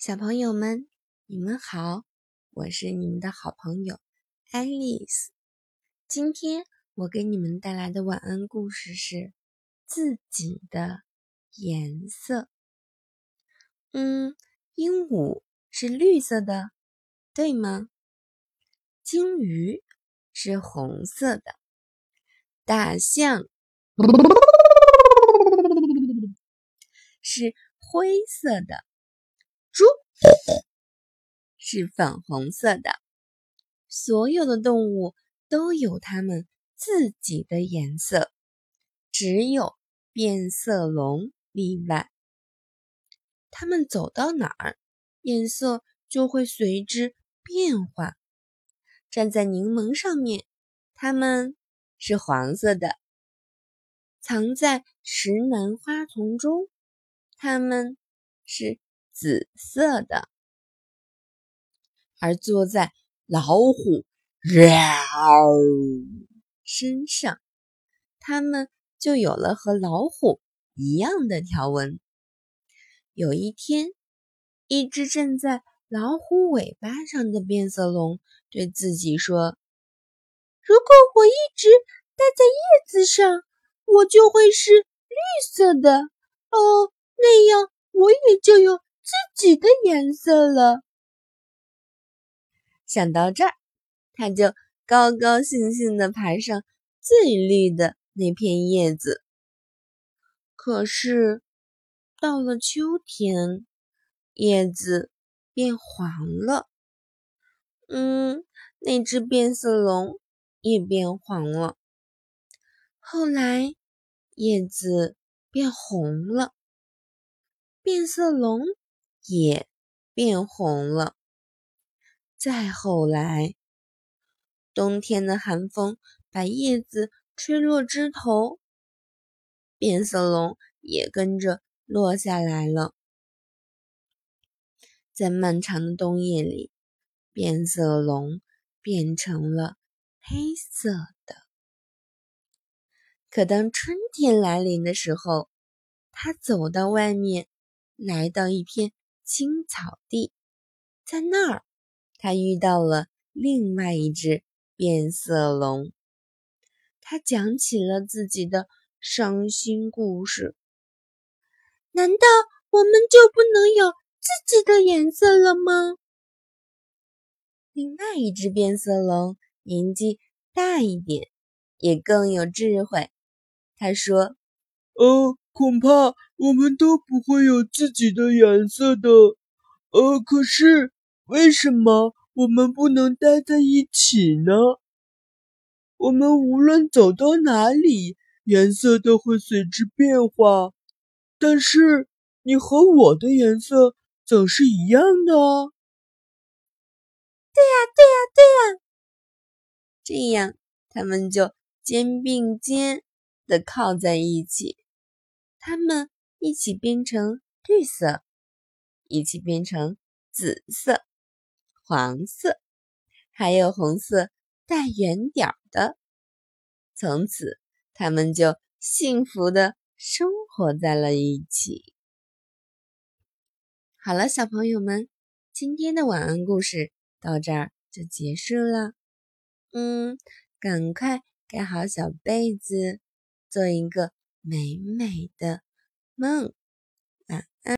小朋友们，你们好，我是你们的好朋友爱丽丝。今天我给你们带来的晚安故事是《自己的颜色》。嗯，鹦鹉是绿色的，对吗？鲸鱼是红色的，大象是灰色的。猪是粉红色的。所有的动物都有它们自己的颜色，只有变色龙例外。它们走到哪儿，颜色就会随之变化。站在柠檬上面，它们是黄色的；藏在石楠花丛中，它们是。紫色的，而坐在老虎身上，它们就有了和老虎一样的条纹。有一天，一只站在老虎尾巴上的变色龙对自己说：“如果我一直待在叶子上，我就会是绿色的。哦，那样我也就有。”自己的颜色了。想到这儿，他就高高兴兴的爬上最绿的那片叶子。可是，到了秋天，叶子变黄了。嗯，那只变色龙也变黄了。后来，叶子变红了。变色龙。也变红了。再后来，冬天的寒风把叶子吹落枝头，变色龙也跟着落下来了。在漫长的冬夜里，变色龙变成了黑色的。可当春天来临的时候，它走到外面，来到一片。青草地，在那儿，他遇到了另外一只变色龙。他讲起了自己的伤心故事。难道我们就不能有自己的颜色了吗？另外一只变色龙年纪大一点，也更有智慧。他说：“嗯。”恐怕我们都不会有自己的颜色的，呃，可是为什么我们不能待在一起呢？我们无论走到哪里，颜色都会随之变化，但是你和我的颜色总是一样的。对呀，对呀，对呀，这样他们就肩并肩的靠在一起。它们一起变成绿色，一起变成紫色、黄色，还有红色带圆点的。从此，他们就幸福的生活在了一起。好了，小朋友们，今天的晚安故事到这儿就结束了。嗯，赶快盖好小被子，做一个。美美的梦，晚安。